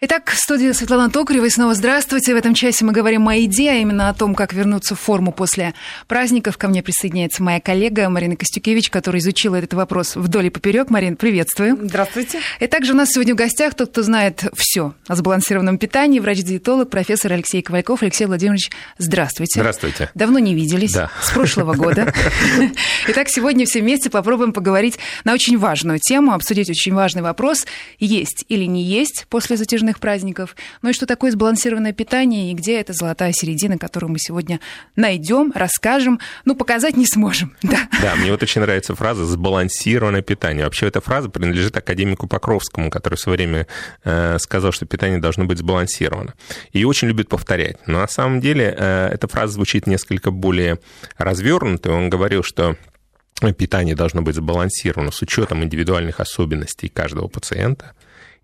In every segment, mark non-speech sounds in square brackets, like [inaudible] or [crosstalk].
Итак, в студии Светлана Токарева. И снова здравствуйте. В этом часе мы говорим о еде, а именно о том, как вернуться в форму после праздников. Ко мне присоединяется моя коллега Марина Костюкевич, которая изучила этот вопрос вдоль и поперек. Марин, приветствую. Здравствуйте. И также у нас сегодня в гостях тот, кто знает все о сбалансированном питании, врач-диетолог, профессор Алексей Ковальков. Алексей Владимирович, здравствуйте. Здравствуйте. Давно не виделись. Да. С прошлого года. [laughs] Итак, сегодня все вместе попробуем поговорить на очень важную тему, обсудить очень важный вопрос. Есть или не есть после затяжных праздников. Ну и что такое сбалансированное питание, и где эта золотая середина, которую мы сегодня найдем, расскажем, ну, показать не сможем. [laughs] Да, да мне вот очень нравится фраза «сбалансированное питание». Вообще эта фраза принадлежит академику Покровскому, который в свое время э, сказал, что питание должно быть сбалансировано. И очень любит повторять. Но на самом деле э, эта фраза звучит несколько более развернутой. Он говорил, что питание должно быть сбалансировано с учетом индивидуальных особенностей каждого пациента –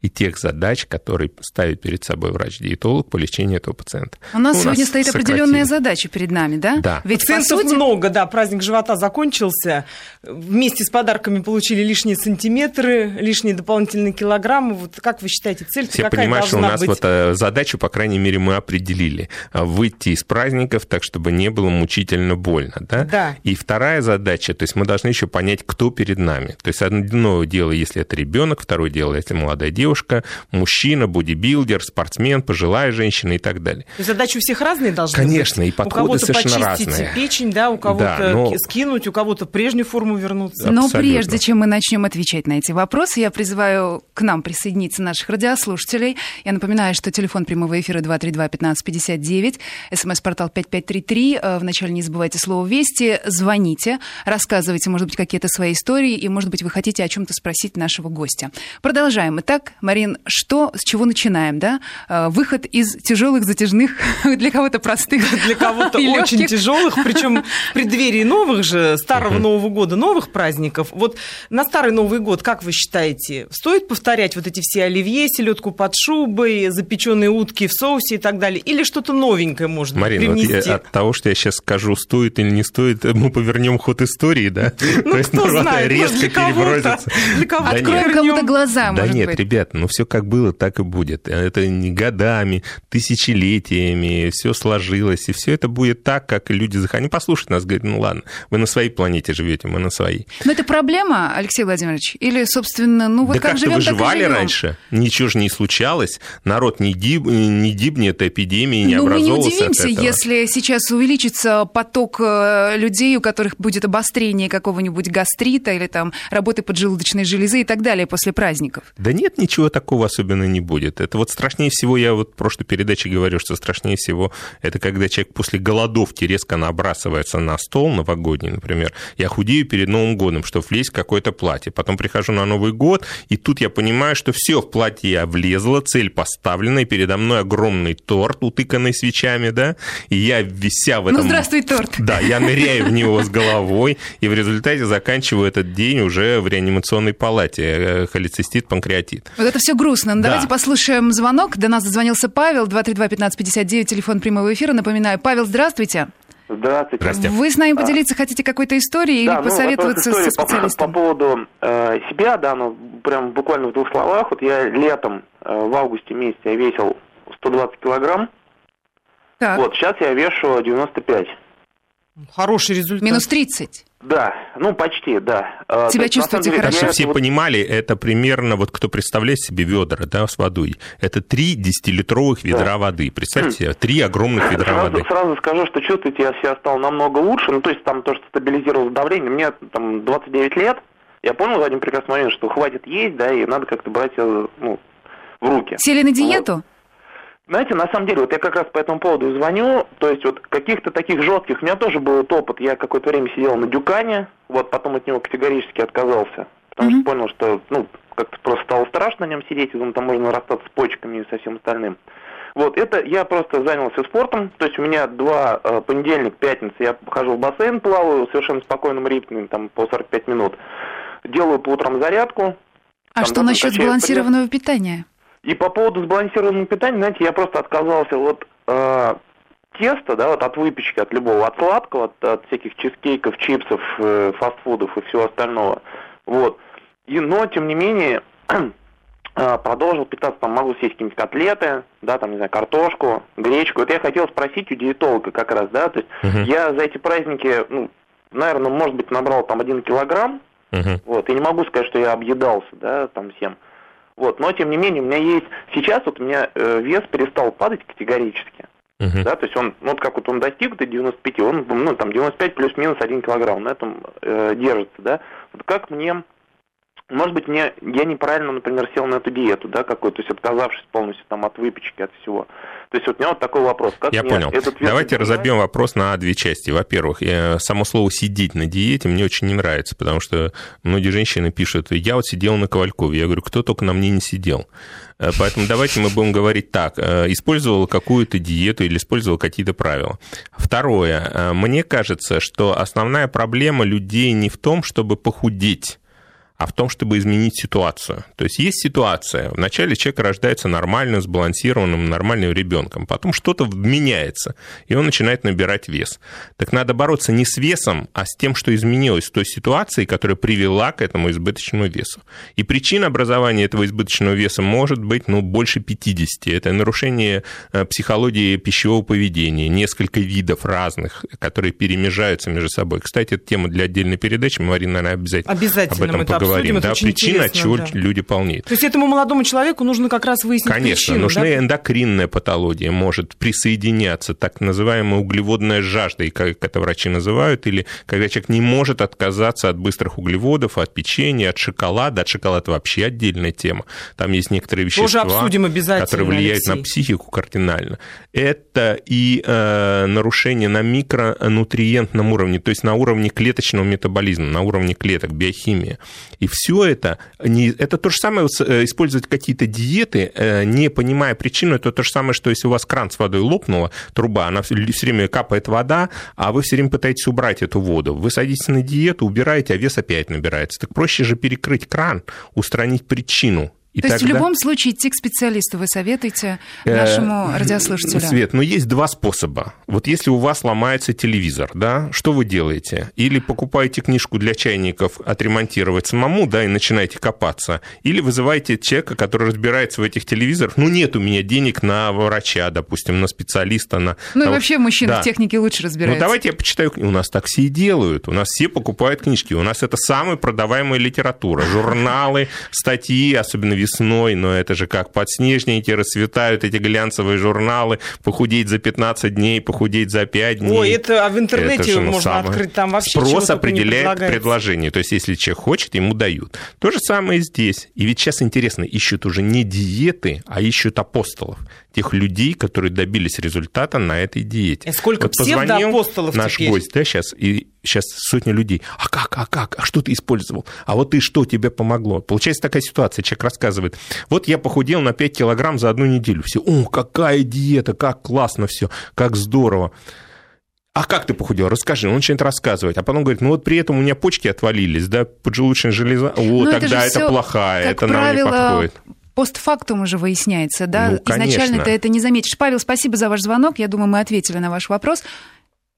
и тех задач, которые ставит перед собой врач-диетолог по лечению этого пациента. У нас ну, сегодня нас стоит сократили. определенная задача перед нами, да? Да. Ведь Пациентов сути... много, да, праздник живота закончился, вместе с подарками получили лишние сантиметры, лишние дополнительные килограммы. Вот как вы считаете, цель Я какая понимаю, что у нас быть? вот э, задачу, по крайней мере, мы определили. А, выйти из праздников так, чтобы не было мучительно больно, да? Да. И вторая задача, то есть мы должны еще понять, кто перед нами. То есть одно дело, если это ребенок, второе дело, если молодая девушка, девушка, мужчина, бодибилдер, спортсмен, пожилая женщина и так далее. Задачи у всех разные должны Конечно, быть. и подходы совершенно разные. У кого-то почистить печень, да, у кого-то да, но... скинуть, у кого-то прежнюю форму вернуться. Но прежде чем мы начнем отвечать на эти вопросы, я призываю к нам присоединиться наших радиослушателей. Я напоминаю, что телефон прямого эфира 232-1559, смс-портал 5533. Э, Вначале не забывайте слово «Вести». Звоните, рассказывайте, может быть, какие-то свои истории, и, может быть, вы хотите о чем-то спросить нашего гостя. Продолжаем. Итак, Марин, что, с чего начинаем, да? Э, выход из тяжелых, затяжных, [laughs] для кого-то простых, [laughs] Для кого-то [laughs] очень тяжелых, причем в преддверии новых же, старого Нового года, новых праздников. Вот на Старый Новый год, как вы считаете, стоит повторять вот эти все оливье, селедку под шубой, запеченные утки в соусе и так далее? Или что-то новенькое можно Марина, привнести? Вот я, от того, что я сейчас скажу, стоит или не стоит, мы повернем ход истории, да? Ну, То есть кто знает, резко перебросится. Для кого-то. Откроем кому-то глаза, Да может нет, быть. Ребят, ну все как было, так и будет. Это не годами, тысячелетиями, все сложилось, и все это будет так, как люди захотят. Они послушают нас, говорят, ну ладно, вы на своей планете живете, мы на своей. Но это проблема, Алексей Владимирович? Или, собственно, ну вот да как как-то живем, выживали так и живем? раньше, ничего же не случалось, народ не, диб, не дибнет, эпидемии не ну, мы не удивимся, если сейчас увеличится поток э, людей, у которых будет обострение какого-нибудь гастрита или там работы поджелудочной железы и так далее после праздников. Да нет, ничего такого особенно не будет. Это вот страшнее всего, я вот в прошлой передаче говорю, что страшнее всего это когда человек после голодовки резко набрасывается на стол новогодний, например. Я худею перед Новым годом, чтобы влезть в какое-то платье. Потом прихожу на Новый год, и тут я понимаю, что все в платье я влезла, цель поставлена, и передо мной огромный торт, утыканный свечами, да, и я вися в этом... Ну, здравствуй, торт. Да, я ныряю в него с головой, и в результате заканчиваю этот день уже в реанимационной палате. э, Холецистит, панкреатит. Вот это все грустно. Ну, Да. Давайте послушаем звонок. До нас дозвонился Павел, 232-1559, телефон прямого эфира. Напоминаю, Павел, здравствуйте. Здравствуйте. Здрасте. Вы с нами поделиться хотите какой-то историей Да, или ну, посоветоваться вопрос со истории по- специалистом? По, поводу э, себя, да, ну, прям буквально в двух словах. Вот я летом, э, в августе месяце, я весил 120 килограмм. Так, Вот, сейчас я вешу 95. Хороший результат. минус 30. Да, ну, почти, да. Э, на чувствуете деле, хорошо? Так, чтобы все вот- понимали, это примерно, вот кто представляет себе ведра, да, с водой, это три десятилитровых ведра воды. Представьте себе, три огромных ведра Сразу, воды. сразу скажу, что чувствуете, я себя стал намного лучше. Ну, то есть там то, что стабилизировалось давление. Мне там 29 лет. Я понял в один прекрасный момент, что хватит есть, да, и надо как-то брать себя, ну, в руки. Сели на диету? Знаете, на самом деле, вот я как раз по этому поводу звоню, то есть вот каких-то таких жестких, у меня тоже был этот опыт, я какое-то время сидел на дюкане, вот потом от него категорически отказался, потому Мгм. что понял, что, ну, как-то просто стало страшно на нем сидеть, и думаю, там можно расстаться с почками и со всем остальным. Вот, это я просто занялся спортом, то есть у меня два, э, понедельник, пятница, я хожу в бассейн, плаваю совершенно спокойным ритмом, там, по 45 минут, делаю по утрам зарядку, А там что насчет сбалансированного питания? И по поводу сбалансированного питания, знаете, я просто отказался от э, теста, да, вот от выпечки, от любого, от сладкого, от, от всяких чизкейков, чипсов, э, фастфудов и всего остального. Вот. И, но, тем не менее, а, [clears throat] продолжил питаться, там могу съесть какие-нибудь котлеты, да, там, не знаю, картошку, гречку. Вот я хотел спросить у диетолога как раз, да, то есть uh-huh. я за эти праздники, ну, наверное, может быть, набрал там один килограмм, uh-huh. вот, и не могу сказать, что я объедался, да, там всем. Вот, но тем не менее, у меня есть, сейчас вот у меня э, вес перестал падать категорически. Uh-huh. Да, то есть он, ну, вот как вот он достиг до 95, он, ну, там, 95 плюс-минус 1 килограмм на этом э, держится, да. Вот как мне может быть, мне, я неправильно, например, сел на эту диету, да, какую-то, то есть отказавшись полностью там от выпечки, от всего. То есть вот у меня вот такой вопрос. Как я понял. Этот Давайте разобьем вопрос на две части. Во-первых, само слово «сидеть на диете» мне очень не нравится, потому что многие женщины пишут, я вот сидел на Ковалькове. Я говорю, кто только на мне не сидел. Э, поэтому давайте мы будем говорить так. Э, использовал какую-то диету или использовал какие-то правила. Второе. Э, мне кажется, что основная проблема людей не в том, чтобы похудеть, а в том, чтобы изменить ситуацию. То есть есть ситуация, вначале человек рождается нормальным, сбалансированным, нормальным ребенком, потом что-то меняется, и он начинает набирать вес. Так надо бороться не с весом, а с тем, что изменилось в той ситуации, которая привела к этому избыточному весу. И причина образования этого избыточного веса может быть ну, больше 50. Это нарушение э, психологии пищевого поведения, несколько видов разных, которые перемежаются между собой. Кстати, это тема для отдельной передачи, мы, Марина, наверное, обязательно, обязательно об этом поговорим говорим, да, причина, от чего да. люди полнеют. То есть этому молодому человеку нужно как раз выяснить Конечно, причину, нужна да? эндокринная патология, может присоединяться, так называемая углеводная жажда, и как это врачи называют, или когда человек не может отказаться от быстрых углеводов, от печенья, от шоколада, от шоколада вообще отдельная тема. Там есть некоторые вещества, которые влияют Алексей. на психику кардинально. Это и э, нарушение на микронутриентном уровне, то есть на уровне клеточного метаболизма, на уровне клеток, биохимии. И все это, не, это то же самое, э, использовать какие-то диеты, э, не понимая причину, это то же самое, что если у вас кран с водой лопнула, труба, она все время капает вода, а вы все время пытаетесь убрать эту воду. Вы садитесь на диету, убираете, а вес опять набирается. Так проще же перекрыть кран, устранить причину и То тогда... есть в любом случае идти к специалисту вы советуете э, нашему радиослушателю? Свет, но есть два способа. Вот если у вас ломается телевизор, да, что вы делаете? Или покупаете книжку для чайников отремонтировать самому, да, и начинаете копаться. Или вызываете человека, который разбирается в этих телевизорах. Ну, нет у меня денег на врача, допустим, на специалиста. На... Ну, и вообще мужчина да. в технике лучше разбирается. Ну, давайте я почитаю. У нас так все и делают. У нас все покупают книжки. У нас это самая продаваемая литература. Журналы, статьи, особенно весной, но это же как подснежники, расцветают эти глянцевые журналы, похудеть за 15 дней, похудеть за 5 дней. Ой, это а в интернете это можно самое... открыть, там вообще Спрос определяет предложение, то есть если человек хочет, ему дают. То же самое и здесь. И ведь сейчас интересно, ищут уже не диеты, а ищут апостолов тех людей, которые добились результата на этой диете. И сколько вот псевдоапостолов наш теперь? гость, да, сейчас, и сейчас сотни людей. А как, а как, а что ты использовал? А вот ты что, тебе помогло? Получается такая ситуация, человек рассказывает, вот я похудел на 5 килограмм за одну неделю. Все, о, какая диета, как классно все, как здорово. А как ты похудел? Расскажи. Он начинает рассказывать. А потом говорит, ну вот при этом у меня почки отвалились, да, поджелудочная железа. О, Но тогда это, это плохая, это правило, нам не подходит постфактум уже выясняется, да? Ну, Изначально ты это не заметишь. Павел, спасибо за ваш звонок. Я думаю, мы ответили на ваш вопрос.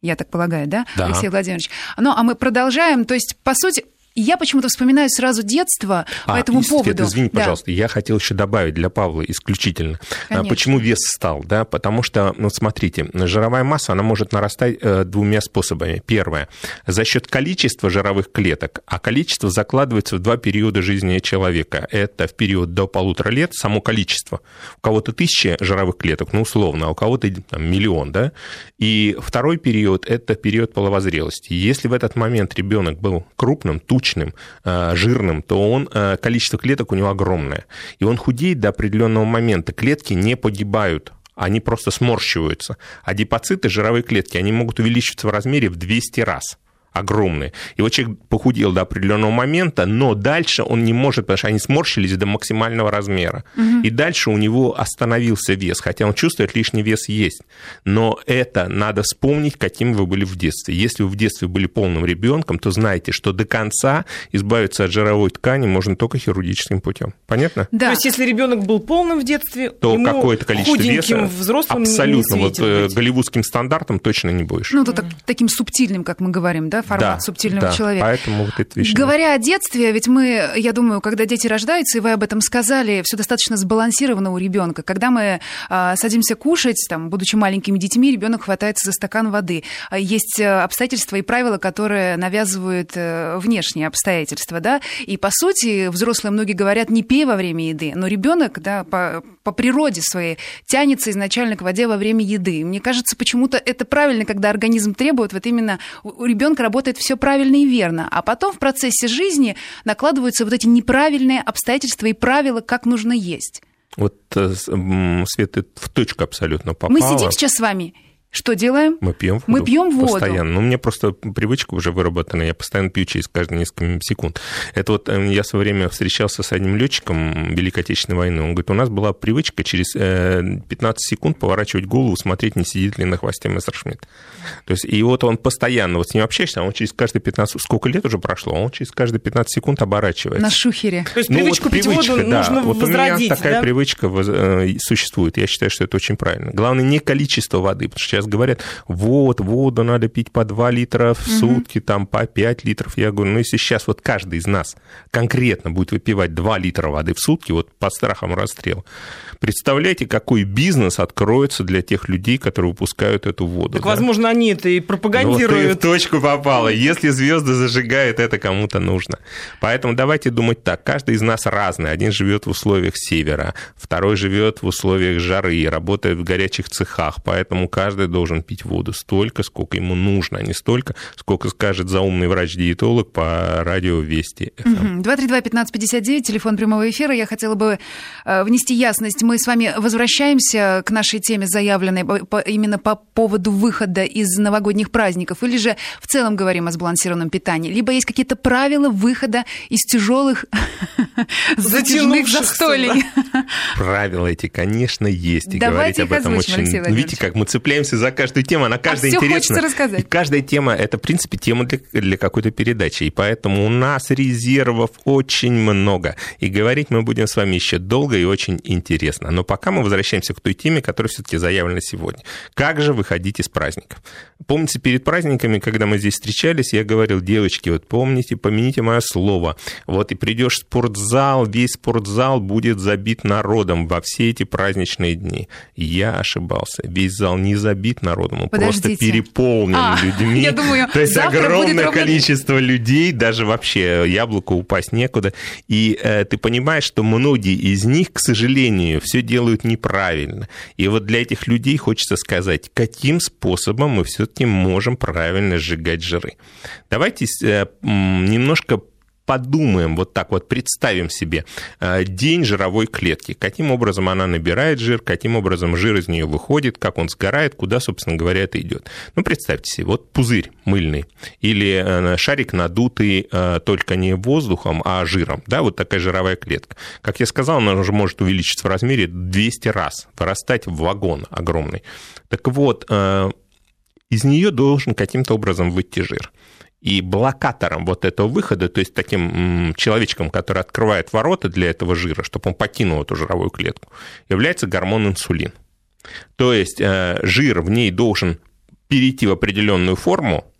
Я так полагаю, да, да. Алексей Владимирович? Ну, а мы продолжаем. То есть, по сути, я почему-то вспоминаю сразу детство а, по этому поводу. Свет, извини, да. пожалуйста, я хотел еще добавить для Павла исключительно. А, Конечно. Почему вес стал? Да? Потому что, ну, смотрите, жировая масса, она может нарастать э, двумя способами. Первое, за счет количества жировых клеток, а количество закладывается в два периода жизни человека. Это в период до полутора лет, само количество. У кого-то тысяча жировых клеток, ну, условно, а у кого-то там, миллион, да? И второй период – это период половозрелости. Если в этот момент ребенок был крупным, тучным, тучным, э, жирным, то он, э, количество клеток у него огромное. И он худеет до определенного момента. Клетки не погибают, они просто сморщиваются. А депоциты, жировые клетки, они могут увеличиваться в размере в 200 раз огромные. И вот человек похудел до определенного момента, но дальше он не может, потому что они сморщились до максимального размера. Угу. И дальше у него остановился вес, хотя он чувствует, лишний вес есть. Но это надо вспомнить, каким вы были в детстве. Если вы в детстве были полным ребенком, то знайте, что до конца избавиться от жировой ткани можно только хирургическим путем. Понятно? Да. То есть, если ребенок был полным в детстве, то какое-то количество веса взрослым абсолютно не вот э, быть. голливудским стандартом точно не будешь. Ну, то так, таким субтильным, как мы говорим, да, формат да, субтильного да, человека. Поэтому вот это вещь. Говоря о детстве, ведь мы, я думаю, когда дети рождаются, и вы об этом сказали, все достаточно сбалансировано у ребенка. Когда мы а, садимся кушать, там, будучи маленькими детьми, ребенок хватается за стакан воды. А есть э, обстоятельства и правила, которые навязывают э, внешние обстоятельства, да. И по сути, взрослые многие говорят, не пей во время еды, но ребенок, да, по, по природе своей тянется изначально к воде во время еды. Мне кажется, почему-то это правильно, когда организм требует, вот именно у ребенка работает все правильно и верно, а потом в процессе жизни накладываются вот эти неправильные обстоятельства и правила, как нужно есть. Вот э, Света в точку абсолютно попала. Мы сидим сейчас с вами что делаем? Мы пьем воду. Мы пьем воду. Постоянно. Ну, у меня просто привычка уже выработана, я постоянно пью через каждые несколько секунд. Это вот э, я в свое время встречался с одним летчиком Великой Отечественной войны. Он говорит, у нас была привычка через 15 э, секунд поворачивать голову, смотреть, не сидит ли на хвосте Мессершмитт. То есть, и вот он постоянно, вот с ним общаешься, он через каждые 15... Сколько лет уже прошло? Он через каждые 15 секунд оборачивается. На шухере. То есть ну, привычку вот пить привычка, воду да. нужно вот возродить, у меня такая да? привычка э, существует. Я считаю, что это очень правильно. Главное, не количество воды, потому что сейчас говорят, вот, воду надо пить по 2 литра в сутки, там по 5 литров. Я говорю, ну если сейчас вот каждый из нас конкретно будет выпивать 2 литра воды в сутки, вот под страхом расстрела, представляете, какой бизнес откроется для тех людей, которые выпускают эту воду. Так, да? возможно, они это и пропагандируют. Ну, вот ты в точку попала. Если звезды зажигают, это кому-то нужно. Поэтому давайте думать так. Каждый из нас разный. Один живет в условиях севера, второй живет в условиях жары, работает в горячих цехах. Поэтому каждый должен пить воду столько, сколько ему нужно, а не столько, сколько скажет заумный врач-диетолог по радио Вести. 232-1559, телефон прямого эфира. Я хотела бы э, внести ясность. Мы с вами возвращаемся к нашей теме, заявленной именно по поводу выхода из новогодних праздников, или же в целом говорим о сбалансированном питании, либо есть какие-то правила выхода из тяжелых [laughs] затяжных застолий. [laughs] Правила эти, конечно, есть. И говорить об этом очень... Видите, как мы цепляемся за каждую тему, она каждая а интересна. рассказать. И каждая тема, это, в принципе, тема для, для какой-то передачи. И поэтому у нас резервов очень много. И говорить мы будем с вами еще долго и очень интересно. Но пока мы возвращаемся к той теме, которая все-таки заявлена сегодня. Как же выходить из праздников? Помните, перед праздниками, когда мы здесь встречались, я говорил, девочки, вот помните, помяните мое слово. Вот и придешь в спортзал, весь спортзал будет забит народом во все эти праздничные дни. Я ошибался. Весь зал не забит народом он Подождите. просто переполнен а, людьми. Я думаю, То есть огромное ровно... количество людей, даже вообще яблоко упасть некуда. И э, ты понимаешь, что многие из них, к сожалению, все делают неправильно. И вот для этих людей хочется сказать, каким способом мы все-таки можем правильно сжигать жиры. Давайте э, немножко подумаем, вот так вот представим себе э, день жировой клетки, каким образом она набирает жир, каким образом жир из нее выходит, как он сгорает, куда, собственно говоря, это идет. Ну, представьте себе, вот пузырь мыльный или э, шарик надутый э, только не воздухом, а жиром, да, вот такая жировая клетка. Как я сказал, она уже может увеличиться в размере 200 раз, вырастать в вагон огромный. Так вот, из нее должен каким-то образом выйти жир. И блокатором вот этого выхода, то есть таким человечком, который открывает ворота для этого жира, чтобы он покинул эту жировую клетку, является гормон инсулин. То есть э, жир в ней должен перейти в определенную форму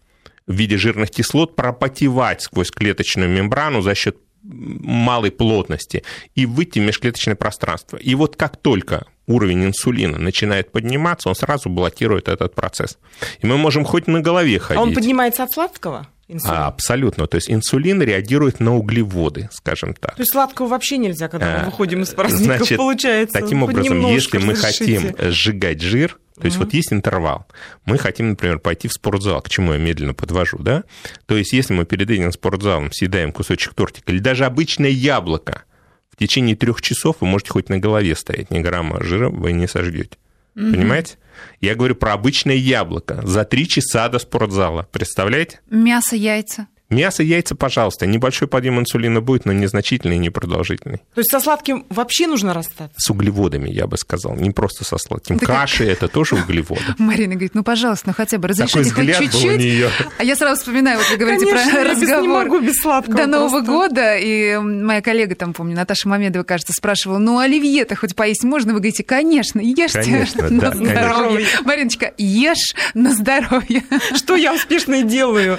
в виде жирных кислот, пропотевать сквозь клеточную мембрану за счет малой плотности и выйти в межклеточное пространство. И вот как только уровень инсулина начинает подниматься, он сразу блокирует этот процесс. И мы можем хоть на голове ходить. А он поднимается от сладкого? Инсулин. А, абсолютно. То есть инсулин реагирует на углеводы, скажем так. То есть сладкого вообще нельзя, когда мы а, выходим из праздников, Значит, получается. Таким образом, если мы хотим сжигать жир, то есть вот есть интервал. Мы хотим, например, пойти в спортзал, к чему я медленно подвожу, да? То есть если мы перед этим спортзалом съедаем кусочек тортика или даже обычное яблоко, в течение трех часов вы можете хоть на голове стоять, ни грамма жира вы не сожгете. Угу. Понимаете? Я говорю про обычное яблоко за три часа до спортзала. Представляете? Мясо, яйца. Мясо, яйца, пожалуйста. Небольшой подъем инсулина будет, но незначительный и непродолжительный. То есть со сладким вообще нужно расстаться? С углеводами, я бы сказал. Не просто со сладким. Так Каши как... это тоже углеводы. [laughs] Марина говорит, ну, пожалуйста, ну хотя бы разрешите хоть чуть-чуть. А я сразу вспоминаю, вот вы говорите Конечно, про разговор. не могу без сладкого До Нового года. И моя коллега там, помню, Наташа Мамедова, кажется, спрашивала, ну, оливье-то хоть поесть можно? Вы говорите, конечно, ешьте конечно, [laughs] на да, здоровье. Конечно. Мариночка, ешь на здоровье. Что я успешно и делаю.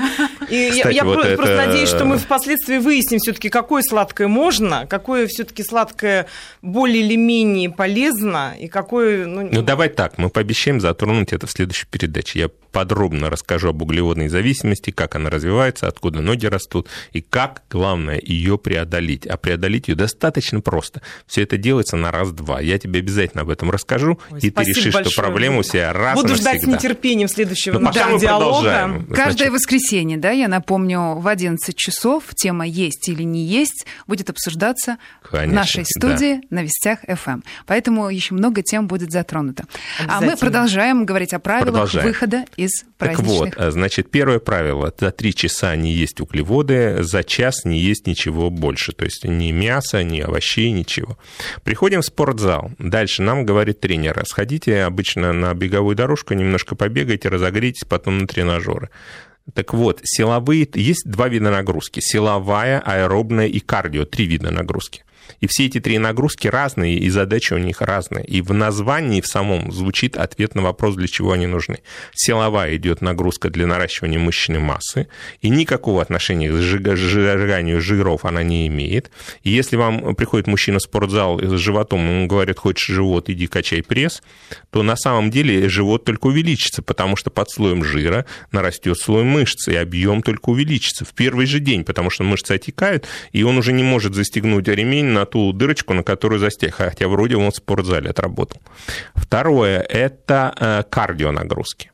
И Кстати, я, я вот просто, это... надеюсь, что мы впоследствии выясним все-таки, какое сладкое можно, какое все-таки сладкое более или менее полезно, и какое... Ну, ну давай так, мы пообещаем затронуть это в следующей передаче. Я подробно расскажу об углеводной зависимости, как она развивается, откуда ноги растут, и как, главное, ее преодолеть. А преодолеть ее достаточно просто. Все это делается на раз-два. Я тебе обязательно об этом расскажу, Ой, и ты решишь, большое. что проблема у себя раз Буду навсегда. ждать с нетерпением следующего ну, да, диалога. Каждое воскресенье, да, я напомню, в 11 часов тема «Есть или не есть» будет обсуждаться Конечно, в нашей студии да. на Вестях FM. Поэтому еще много тем будет затронуто. А мы продолжаем говорить о правилах продолжаем. выхода из праздничных. Так вот, значит, первое правило. За три часа не есть углеводы, за час не есть ничего больше. То есть ни мяса, ни овощей, ничего. Приходим в спортзал. Дальше нам говорит тренер, сходите обычно на беговую дорожку, немножко побегайте, разогрейтесь, потом на тренажеры. Так вот, силовые, есть два вида нагрузки. Силовая, аэробная и кардио, три вида нагрузки. И все эти три нагрузки разные, и задачи у них разные. И в названии в самом звучит ответ на вопрос, для чего они нужны. Силовая идет нагрузка для наращивания мышечной массы, и никакого отношения к сжиганию жиров она не имеет. И если вам приходит мужчина в спортзал с животом, он говорит, хочешь живот, иди качай пресс, то на самом деле живот только увеличится, потому что под слоем жира нарастет слой мышц, и объем только увеличится в первый же день, потому что мышцы отекают, и он уже не может застегнуть ремень на ту дырочку, на которую застег, хотя вроде он в спортзале отработал. Второе – это э, кардионагрузки.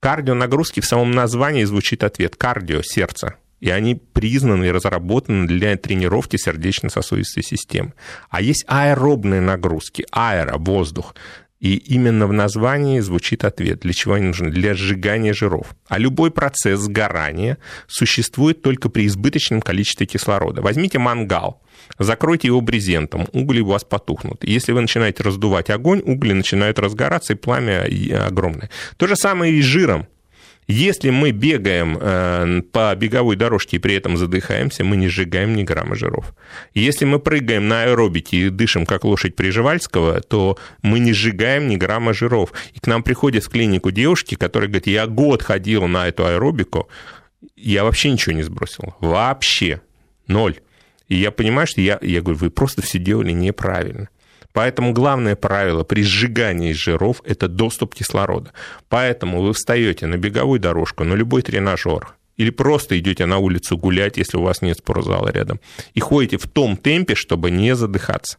Кардионагрузки в самом названии звучит ответ – кардио, сердце. И они признаны и разработаны для тренировки сердечно-сосудистой системы. А есть аэробные нагрузки, аэро, воздух. И именно в названии звучит ответ, для чего они нужны? Для сжигания жиров. А любой процесс сгорания существует только при избыточном количестве кислорода. Возьмите мангал. Закройте его брезентом, угли у вас потухнут. Если вы начинаете раздувать огонь, угли начинают разгораться, и пламя огромное. То же самое и с жиром. Если мы бегаем э, по беговой дорожке и при этом задыхаемся, мы не сжигаем ни грамма жиров. Если мы прыгаем на аэробике и дышим, как лошадь Приживальского, то мы не сжигаем ни грамма жиров. И к нам приходят в клинику девушки, которые говорят, я год ходил на эту аэробику, я вообще ничего не сбросил. Вообще. Ноль. И я понимаю, что я, я говорю, вы просто все делали неправильно. Поэтому главное правило при сжигании жиров – это доступ кислорода. Поэтому вы встаете на беговую дорожку, на любой тренажер, или просто идете на улицу гулять, если у вас нет спортзала рядом, и ходите в том темпе, чтобы не задыхаться.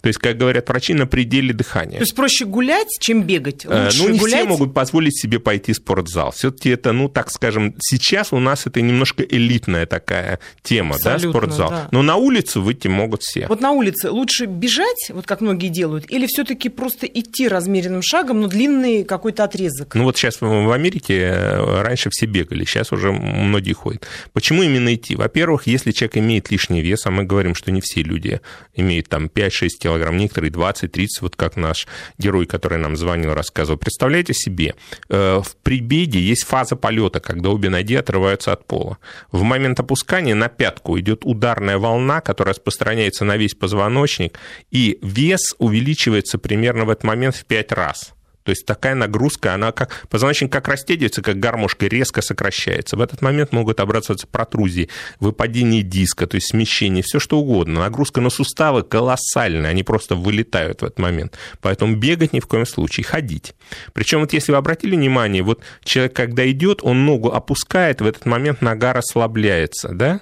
То есть, как говорят врачи, на пределе дыхания. То есть проще гулять, чем бегать? Э, Лучше ну, не гулять? все могут позволить себе пойти в спортзал. Все-таки это, ну, так скажем, сейчас у нас это немножко элитная такая тема, Абсолютно, да, спортзал. Да. Но на улицу выйти могут все. Вот на улице лучше бежать, вот как многие делают, или все-таки просто идти размеренным шагом, но длинный какой-то отрезок? Ну, вот сейчас в Америке э, раньше все бегали, сейчас уже многие ходят. Почему именно идти? Во-первых, если человек имеет лишний вес, а мы говорим, что не все люди имеют там 5-6 6 килограмм, некоторые 20-30, вот как наш герой, который нам звонил, рассказывал. Представляете себе, э, в прибеге есть фаза полета, когда обе ноги отрываются от пола. В момент опускания на пятку идет ударная волна, которая распространяется на весь позвоночник, и вес увеличивается примерно в этот момент в 5 раз. То есть такая нагрузка, она как позвоночник как растягивается, как гармошка, резко сокращается. В этот момент могут образоваться протрузии, выпадение диска, то есть смещение, все что угодно. Нагрузка на суставы колоссальная, они просто вылетают в этот момент. Поэтому бегать ни в коем случае, ходить. Причем вот если вы обратили внимание, вот человек, когда идет, он ногу опускает, в этот момент нога расслабляется, да?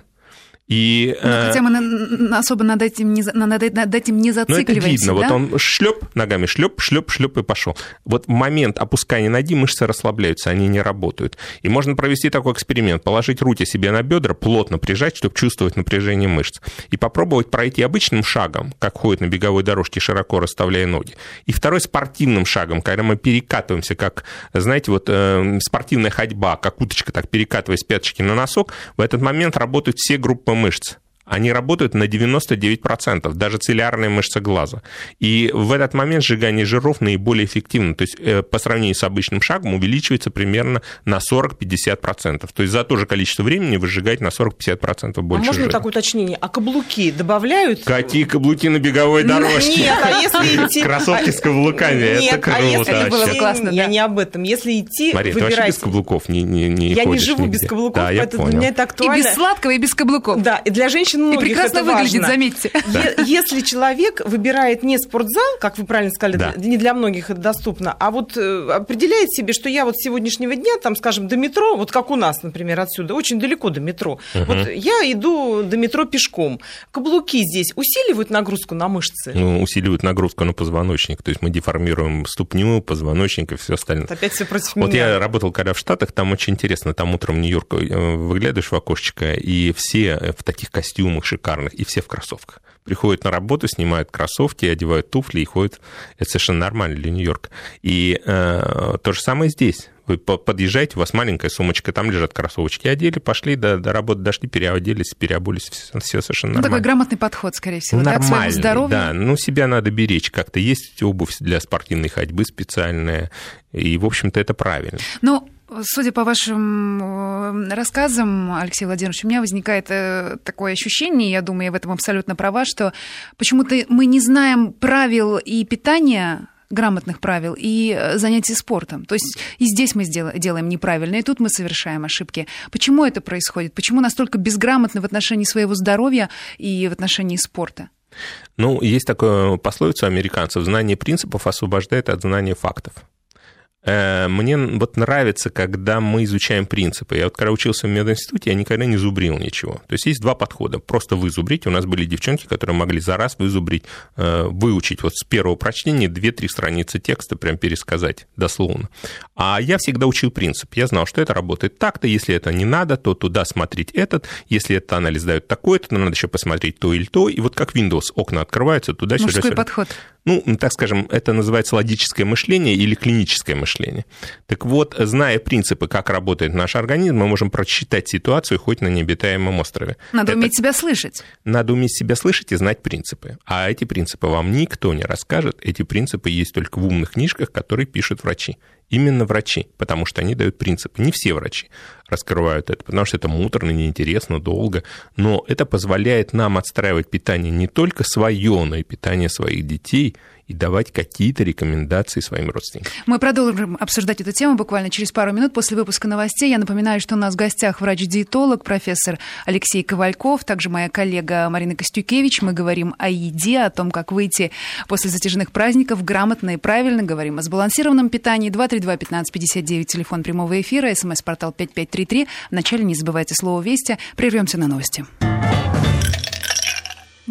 И, ну, э... Хотя мы на, особо над этим, не, над, над этим не зацикливаемся. Ну, это видно. Да? Вот он шлеп ногами, шлеп, шлеп, шлеп и пошел. Вот в момент опускания ноги мышцы расслабляются, они не работают. И можно провести такой эксперимент. Положить руки себе на бедра, плотно прижать, чтобы чувствовать напряжение мышц. И попробовать пройти обычным шагом, как ходит на беговой дорожке, широко расставляя ноги. И второй спортивным шагом, когда мы перекатываемся, как, знаете, вот э, спортивная ходьба, как уточка, так перекатываясь пяточки на носок, в этот момент работают все группы мышц они работают на 99%, даже целлярные мышцы глаза. И в этот момент сжигание жиров наиболее эффективно. То есть э, по сравнению с обычным шагом увеличивается примерно на 40-50%. То есть за то же количество времени вы сжигаете на 40-50% больше А можно жира. такое уточнение? А каблуки добавляют? Какие каблуки на беговой дорожке? Нет, а если [laughs] идти... Кроссовки с каблуками, это круто. а если это было классно, я не об этом. Если идти, Мария, ты вообще без каблуков не Я не живу без каблуков, поэтому для меня это актуально. И без сладкого, и без каблуков. Да, и для женщин многих И прекрасно это выглядит, важно. заметьте. Если человек выбирает не спортзал, как вы правильно сказали, да. не для многих это доступно, а вот э, определяет себе, что я вот с сегодняшнего дня, там, скажем, до метро, вот как у нас, например, отсюда, очень далеко до метро. Угу. Вот я иду до метро пешком. Каблуки здесь усиливают нагрузку на мышцы? Ну, усиливают нагрузку на позвоночник. То есть мы деформируем ступню, позвоночник и все остальное. Это опять все против вот меня. Вот я работал когда в Штатах, там очень интересно. Там утром в Нью-Йорке э, выглядываешь в окошечко, и все в таких костюмах шикарных, и все в кроссовках. Приходят на работу, снимают кроссовки, одевают туфли и ходят. Это совершенно нормально для Нью-Йорка. И э, то же самое здесь. Вы подъезжаете, у вас маленькая сумочка, там лежат кроссовочки. Одели, пошли, до, до работы дошли, переоделись, переобулись, все, все совершенно ну, нормально. Такой грамотный подход, скорее всего, Нормальный, да, к здоровью. Да, ну себя надо беречь как-то. Есть обувь для спортивной ходьбы специальная, и, в общем-то, это правильно. Ну, Судя по вашим рассказам, Алексей Владимирович, у меня возникает э, такое ощущение, я думаю, я в этом абсолютно права, что почему-то мы не знаем правил и питания грамотных правил и э, занятий спортом. То есть и здесь мы делаем неправильно, и тут мы совершаем ошибки. Почему это происходит? Почему настолько безграмотны в отношении своего здоровья и в отношении спорта? Ну, есть такое пословица американцев, знание принципов освобождает от знания фактов. Э, мне вот нравится, когда мы изучаем принципы. Я вот когда учился в мединституте, я никогда не зубрил ничего. То есть есть два подхода. Просто вызубрить. У нас были девчонки, которые могли за раз вызубрить, э, выучить вот с первого прочтения 2-3 страницы текста, прям пересказать дословно. А я всегда учил принцип. Я знал, что это работает так-то. Если это не надо, то туда смотреть этот. Если это анализ дают такой-то, то надо еще посмотреть то или то. И вот как Windows, окна открываются туда-сюда. Мужской сюда. подход. Ну, так скажем, это называется логическое мышление или клиническое мышление. Так вот, зная принципы, как работает наш организм, мы можем просчитать ситуацию хоть на необитаемом острове. Надо это... уметь себя слышать. Надо уметь себя слышать и знать принципы. А эти принципы вам никто не расскажет. Эти принципы есть только в умных книжках, которые пишут врачи. Именно врачи, потому что они дают принципы. Не все врачи раскрывают это, потому что это муторно, неинтересно, долго. Но это позволяет нам отстраивать питание не только свое, но и питание своих детей – и давать какие-то рекомендации своим родственникам. Мы продолжим обсуждать эту тему буквально через пару минут после выпуска новостей. Я напоминаю, что у нас в гостях врач-диетолог, профессор Алексей Ковальков, также моя коллега Марина Костюкевич. Мы говорим о еде, о том, как выйти после затяжных праздников грамотно и правильно. Говорим о сбалансированном питании. 232-1559, телефон прямого эфира, смс-портал 5533. Вначале не забывайте слово «Вести». Прервемся на новости.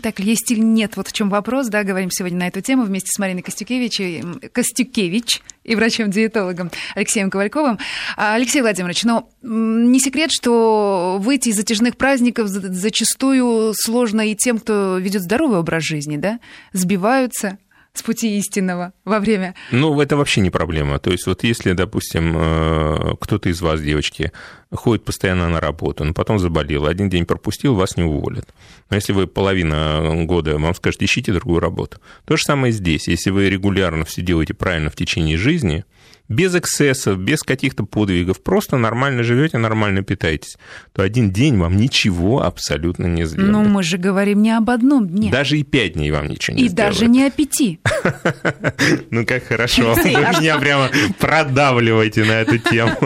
Так, есть или нет, вот в чем вопрос, да, говорим сегодня на эту тему вместе с Мариной Костюкевич, и, Костюкевич и врачом-диетологом Алексеем Ковальковым. А, Алексей Владимирович, но не секрет, что выйти из затяжных праздников зачастую сложно и тем, кто ведет здоровый образ жизни, да, сбиваются, с пути истинного во время? Ну, это вообще не проблема. То есть вот если, допустим, э, кто-то из вас, девочки, ходит постоянно на работу, но потом заболел, один день пропустил, вас не уволят. Но если вы половина года, вам скажут, ищите другую работу. То же самое здесь. Если вы регулярно все делаете правильно в течение жизни, без эксцессов, без каких-то подвигов, просто нормально живете, нормально питаетесь, то один день вам ничего абсолютно не сделает. Ну, мы же говорим не об одном дне. Даже и пять дней вам ничего не и сделает. даже не о пяти. [laughs] Ну, как хорошо. Вы меня прямо продавливаете на эту тему.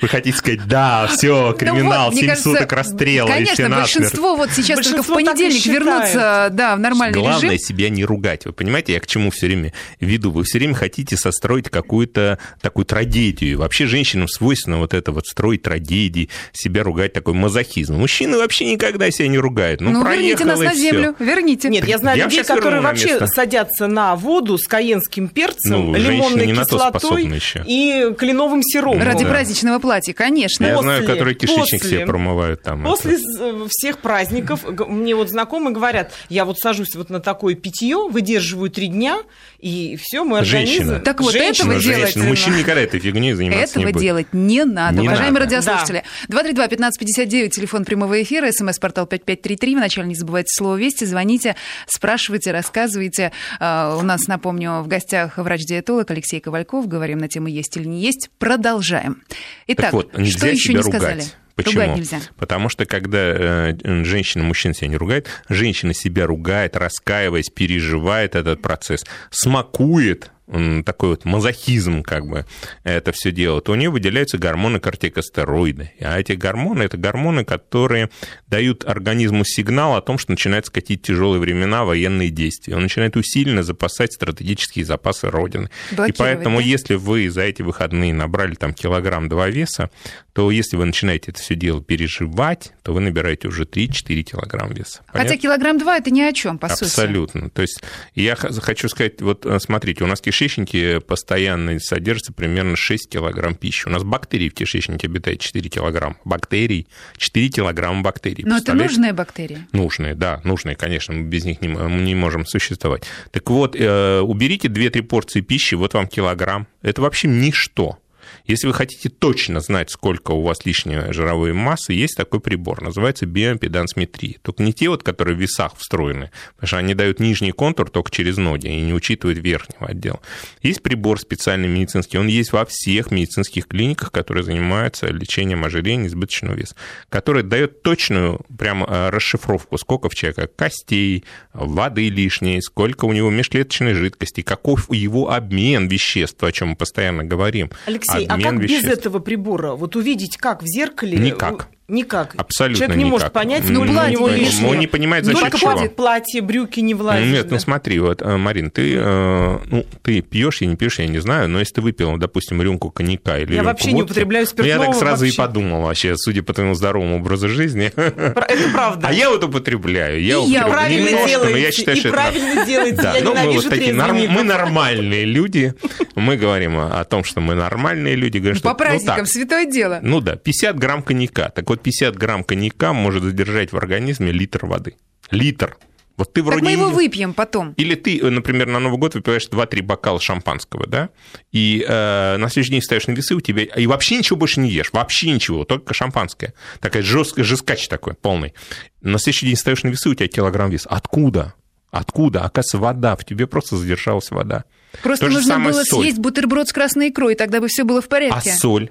Вы хотите сказать, да, все, криминал, 7 суток расстрела, Конечно, большинство вот сейчас только в понедельник вернуться да, в нормальный режим. Главное себя не ругать. Вы понимаете, я к чему все время веду? Вы все время хотите состроить какую-то такую трагедию. Вообще женщинам свойственно вот это вот строить трагедии, себя ругать, такой мазохизм. Мужчины вообще никогда себя не ругают. Ну, ну верните нас на землю, верните. Нет, я знаю я людей, которые вообще садятся на воду с каенским перцем, ну, лимонной кислотой и кленовым сиропом. Ради да. праздничного платья, конечно. Я после, знаю, которые кишечник после, себе промывают там. После это. всех праздников мне вот знакомые говорят, я вот сажусь вот на такое питье, выдерживаю три дня, и все, мой организм... Женщина. Так вот, Женщина, этого делать... Женщина. Мужчин никогда этой фигней заниматься Этого не будет. делать не надо. Не Уважаемые надо. радиослушатели, да. 232-1559, телефон прямого эфира, смс-портал 5533. Вначале не забывайте слово «Вести», звоните, спрашивайте, рассказывайте. А, у нас, напомню, в гостях врач-диетолог Алексей Ковальков. Говорим на тему «Есть или не есть». Продолжаем. Итак, вот, что еще не ругать. сказали? Почему? Ругать нельзя. Потому что когда э, женщина, мужчина себя не ругает, женщина себя ругает, раскаиваясь, переживает этот процесс, смакует такой вот мазохизм как бы это все делает, то у нее выделяются гормоны кортикостероиды. А эти гормоны – это гормоны, которые дают организму сигнал о том, что начинают скатить тяжелые времена, военные действия. Он начинает усиленно запасать стратегические запасы Родины. И поэтому, да? если вы за эти выходные набрали там килограмм-два веса, то если вы начинаете это все дело переживать, то вы набираете уже 3-4 килограмм веса. Понятно? Хотя килограмм-два – это ни о чем, по Абсолютно. сути. Абсолютно. То есть я хочу сказать, вот э, смотрите, у нас кишечнике постоянно содержится примерно 6 килограмм пищи. У нас бактерий в кишечнике обитает 4 килограмма. Бактерий, 4 килограмма бактерий. Но это нужные бактерии? Нужные, да, нужные, конечно, мы без них не, мы не можем существовать. Так вот, э, уберите 2-3 порции пищи, вот вам килограмм. Это вообще ничто. Если вы хотите точно знать, сколько у вас лишней жировой массы, есть такой прибор, называется биомпедансметрия. Только не те, вот, которые в весах встроены, потому что они дают нижний контур только через ноги и не учитывают верхнего отдела. Есть прибор специальный медицинский, он есть во всех медицинских клиниках, которые занимаются лечением ожирения избыточного веса, который дает точную прямо э, расшифровку, сколько в человека костей, воды лишней, сколько у него межклеточной жидкости, каков его обмен веществ, о чем мы постоянно говорим. Алексей, а как веществ. без этого прибора? Вот увидеть, как в зеркале... Никак. Никак. Абсолютно Человек не никак. может понять, ну, ну платье у него лишнее. Он не понимает, за Только чего. платье, платье, брюки не влазят. Нет, да. ну смотри, вот, э, Марин, ты, э, ну, ты пьешь и не пьешь, я не знаю, но если ты выпил, допустим, рюмку коньяка или Я рюмку вообще водки, не употребляю спиртного. Ну, я так сразу вообще. и подумал вообще, судя по твоему здоровому образу жизни. Это правда. А я вот употребляю. Я и я правильно немножко, делаете, но я считаю, и что правильно это... делаете. Да, я но мы вот такие, норм... мы нормальные люди, мы говорим о том, что мы нормальные люди. Говорим, По что, праздникам, ну, так, святое дело. Ну да, 50 грамм коньяка. Так вот, 50 грамм коньяка может задержать в организме литр воды. Литр. Вот ты вроде так мы его выпьем потом. Или ты, например, на Новый год выпиваешь 2-3 бокала шампанского, да, и э, на следующий день ставишь на весы, у тебя и вообще ничего больше не ешь, вообще ничего, только шампанское. Такая жесткая, жескач такой, полный. На следующий день ставишь на весы, у тебя килограмм вес. Откуда? Откуда? Оказывается, вода. В тебе просто задержалась вода. Просто нужно было соль. съесть бутерброд с красной икрой, тогда бы все было в порядке. А соль?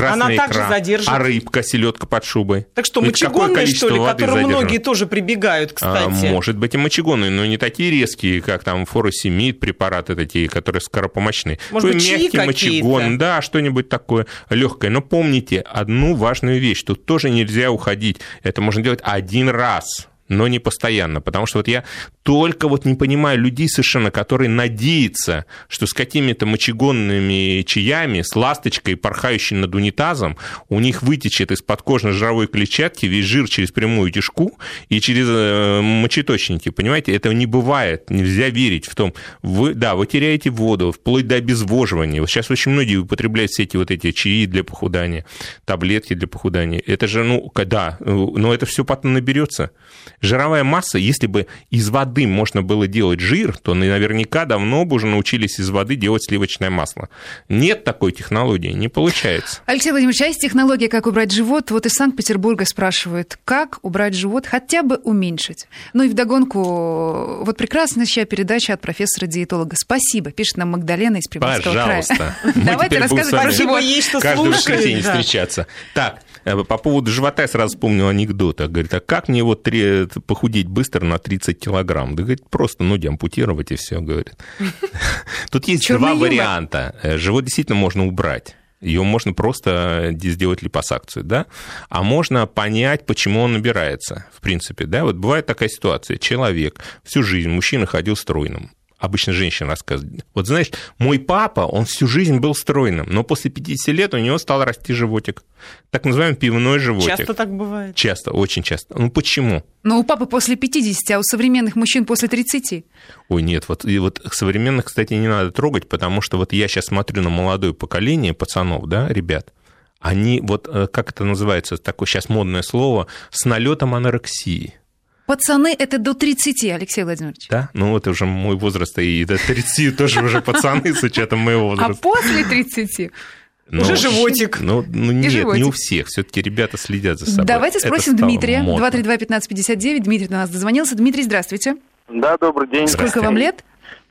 Красная Она икра, также задержит. а рыбка, селедка под шубой. Так что, мочегонные, что ли, к которым многие тоже прибегают, кстати? А, может быть, и мочегонные, но не такие резкие, как там форосемид, препараты такие, которые скоропомощные. Может быть, мягкий мочегон, да, что-нибудь такое легкое. Но помните одну важную вещь, тут тоже нельзя уходить. Это можно делать один раз но не постоянно. Потому что вот я только вот не понимаю людей совершенно, которые надеются, что с какими-то мочегонными чаями, с ласточкой, порхающей над унитазом, у них вытечет из подкожно-жировой клетчатки весь жир через прямую кишку и через э, мочеточники. Понимаете, этого не бывает. Нельзя верить в том, вы, да, вы теряете воду, вплоть до обезвоживания. Вот сейчас очень многие употребляют все эти вот эти чаи для похудания, таблетки для похудания. Это же, ну, да, но это все потом наберется. Жировая масса, если бы из воды можно было делать жир, то наверняка давно бы уже научились из воды делать сливочное масло. Нет такой технологии, не получается. Алексей Владимирович, а есть технология, как убрать живот? Вот из Санкт-Петербурга спрашивают, как убрать живот, хотя бы уменьшить? Ну и вдогонку, вот прекрасная сейчас передача от профессора-диетолога. Спасибо, пишет нам Магдалена из Приморского Пожалуйста. [laughs] края. Давайте рассказывать про живот. Есть что Каждое воскресенье встречаться. Так, по поводу живота я сразу вспомнил анекдот. Говорит, а как мне вот три, похудеть быстро на 30 килограмм? Да, говорит, просто ноги ампутировать и все, говорит. [laughs] Тут есть два варианта. Э, живот действительно можно убрать ее можно просто сделать липосакцию, да, а можно понять, почему он набирается, в принципе, да, вот бывает такая ситуация, человек всю жизнь, мужчина ходил стройным, обычно женщина рассказывает. Вот знаешь, мой папа, он всю жизнь был стройным, но после 50 лет у него стал расти животик. Так называемый пивной животик. Часто так бывает? Часто, очень часто. Ну почему? Но у папы после 50, а у современных мужчин после 30. Ой, нет, вот, и вот современных, кстати, не надо трогать, потому что вот я сейчас смотрю на молодое поколение пацанов, да, ребят, они вот, э, как это называется, такое сейчас модное слово, с налетом анорексии. Пацаны это до 30, Алексей Владимирович. Да? Ну, это уже мой возраст, и до 30 тоже уже пацаны с учетом моего а возраста. А после 30? Ну, уже животик. Ну, ну нет, животик. не у всех. Все-таки ребята следят за собой. Давайте спросим Дмитрия. 232-1559. Дмитрий до нас дозвонился. Дмитрий, здравствуйте. Да, добрый день. Сколько вам лет?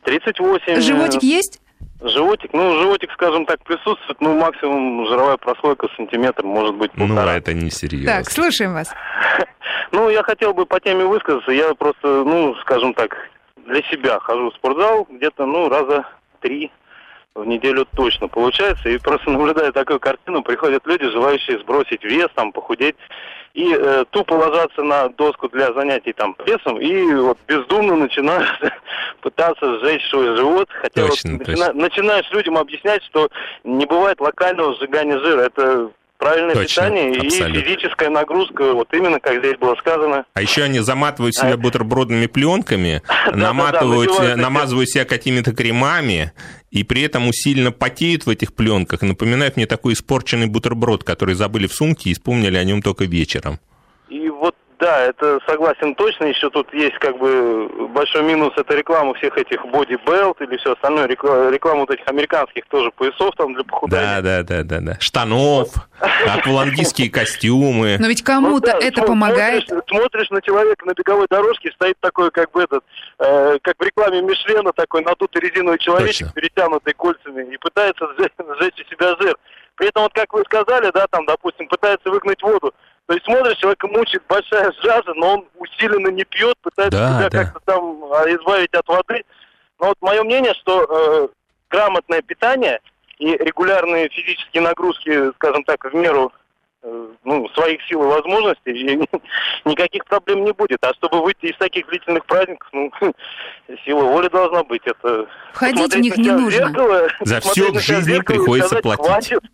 38. Животик есть? Животик, ну, животик, скажем так, присутствует, ну, максимум жировая прослойка сантиметр, может быть, ну, полтора. Ну, это не серьезно. Так, слушаем вас. [laughs] Ну, я хотел бы по теме высказаться. Я просто, ну, скажем так, для себя хожу в спортзал где-то, ну, раза три в неделю точно получается. И просто [laughs] наблюдая такую картину, приходят люди, желающие сбросить вес, там, похудеть, и э, тупо ложатся на доску для занятий там прессом, и вот бездумно начинают [laughs] пытаться сжечь свой живот. Хотя точно, вот точно. Начина, начинаешь людям объяснять, что не бывает локального сжигания жира. Это правильное Точно, питание абсолютно. и физическая нагрузка, вот именно как здесь было сказано. А еще они заматывают себя а... бутербродными пленками, [laughs] наматывают, намазывают себя какими-то кремами, и при этом усиленно потеют в этих пленках. Напоминает мне такой испорченный бутерброд, который забыли в сумке и вспомнили о нем только вечером. Да, это согласен точно. Еще тут есть как бы большой минус, это реклама всех этих боди белт или все остальное, реклама, реклама вот этих американских тоже поясов там для похудания. Да, да, да, да, да. Штанов, аквалангистские костюмы. Но ведь кому-то это помогает. Смотришь, на человека на беговой дорожке, стоит такой как бы этот, э, как в рекламе Мишлена, такой надутый резиновый человечек, перетянутый кольцами, и пытается [laughs] сжечь, сжечь у себя жир. При этом, вот как вы сказали, да, там, допустим, пытается выгнать воду. То есть смотришь, человека мучает большая жажда, но он усиленно не пьет, пытается да, себя да. как-то там а, избавить от воды. Но вот мое мнение, что э, грамотное питание и регулярные физические нагрузки, скажем так, в меру э, ну, своих сил и возможностей, и никаких проблем не будет. А чтобы выйти из таких длительных праздников, ну, [laughs] сила воли должна быть. Это Входить в них не нужно. Зеркало, За все в жизни приходится сказать, платить. Хватит,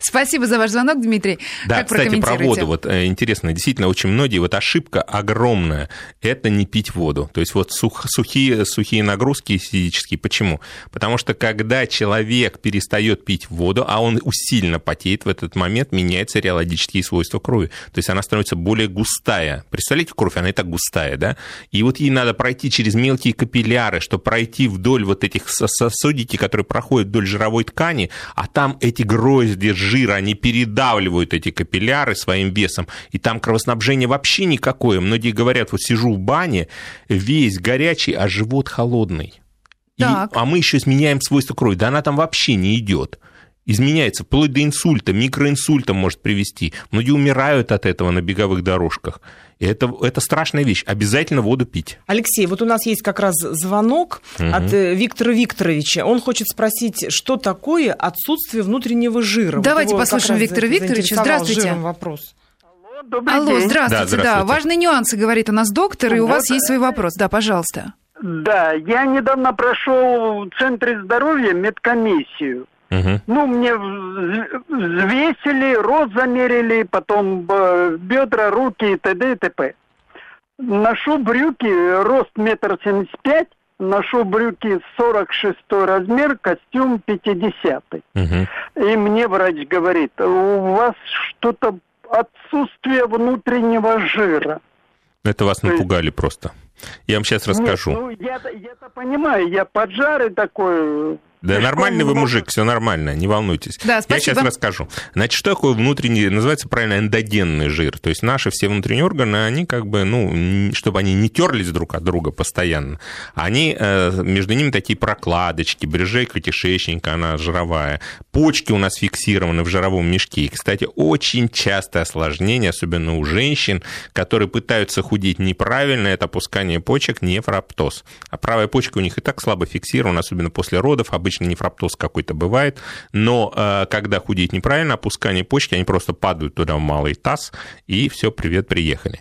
Спасибо за ваш звонок, Дмитрий. Да, как кстати, про воду. Вот э, интересно, действительно, очень многие, вот ошибка огромная, это не пить воду. То есть вот сух, сухие, сухие нагрузки физические. Почему? Потому что когда человек перестает пить воду, а он усиленно потеет, в этот момент меняются реологические свойства крови. То есть она становится более густая. Представляете, кровь, она и так густая, да? И вот ей надо пройти через мелкие капилляры, чтобы пройти вдоль вот этих сосудики, которые проходят вдоль жировой ткани, а там эти грозди где жира, они передавливают эти капилляры своим весом, и там кровоснабжение вообще никакое. Многие говорят, вот сижу в бане, весь горячий, а живот холодный. И, а мы еще изменяем свойства крови. Да она там вообще не идет изменяется вплоть до инсульта, микроинсульта может привести. Многие умирают от этого на беговых дорожках. И это, это страшная вещь. Обязательно воду пить. Алексей, вот у нас есть как раз звонок угу. от э, Виктора Викторовича. Он хочет спросить, что такое отсутствие внутреннего жира. Давайте вот послушаем Виктора Викторовича. Здравствуйте. вопрос. Добрый Алло, день. здравствуйте, да, здравствуйте. Да, важные нюансы, говорит у нас доктор, и у вас есть свой вопрос. Да, пожалуйста. Да, я недавно прошел в Центре здоровья медкомиссию. Угу. Ну, мне взвесили, рост замерили, потом э, бедра, руки и т.д. и т.п. Ношу брюки, рост метр семьдесят пять, ношу брюки 46 размер, костюм 50 угу. И мне врач говорит, у вас что-то отсутствие внутреннего жира. Это вас напугали просто. Я вам сейчас расскажу. Нет, ну, я, я-то понимаю, я поджарый такой, Да нормальный вы мужик, все нормально, не волнуйтесь. Да, спасибо. Я сейчас расскажу. Значит, что такое внутренний, называется правильно эндогенный жир. То есть наши все внутренние органы, они как бы, ну, чтобы они не терлись друг от друга постоянно, они, э, между ними такие прокладочки, брюжейка кишечника, она жировая, почки у нас фиксированы в жировом мешке. И, кстати, очень частое осложнение, особенно у женщин, которые пытаются худеть неправильно, это опускание почек, нефроптоз. А правая почка у них и так слабо фиксирована, особенно после родов, обычно обычно нефроптоз какой-то бывает, но э, когда худеть неправильно, опускание почки, они просто падают туда в малый таз, и все, привет, приехали.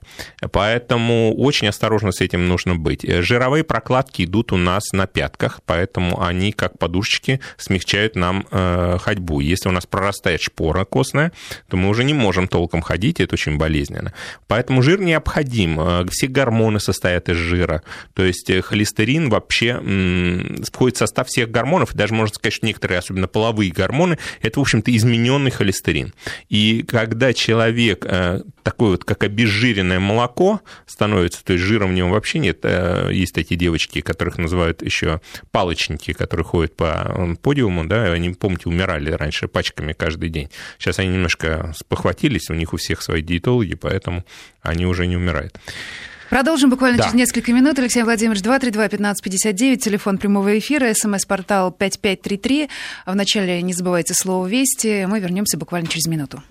Поэтому очень осторожно с этим нужно быть. Жировые прокладки идут у нас на пятках, поэтому они, как подушечки, смягчают нам э, ходьбу. Если у нас прорастает шпора костная, то мы уже не можем толком ходить, это очень болезненно. Поэтому жир необходим. Э, все гормоны состоят из жира. То есть холестерин вообще входит в состав всех гормонов, даже можно сказать, что некоторые, особенно половые гормоны, это, в общем-то, измененный холестерин. И когда человек э, такой вот, как обезжиренное молоко становится, то есть жира в нем вообще нет, э, есть такие девочки, которых называют еще палочники, которые ходят по подиуму, да, они, помните, умирали раньше пачками каждый день. Сейчас они немножко спохватились, у них у всех свои диетологи, поэтому они уже не умирают. Продолжим буквально да. через несколько минут. Алексей Владимирович, 232-1559, телефон прямого эфира, смс-портал 5533. Вначале не забывайте слово «Вести». Мы вернемся буквально через минуту.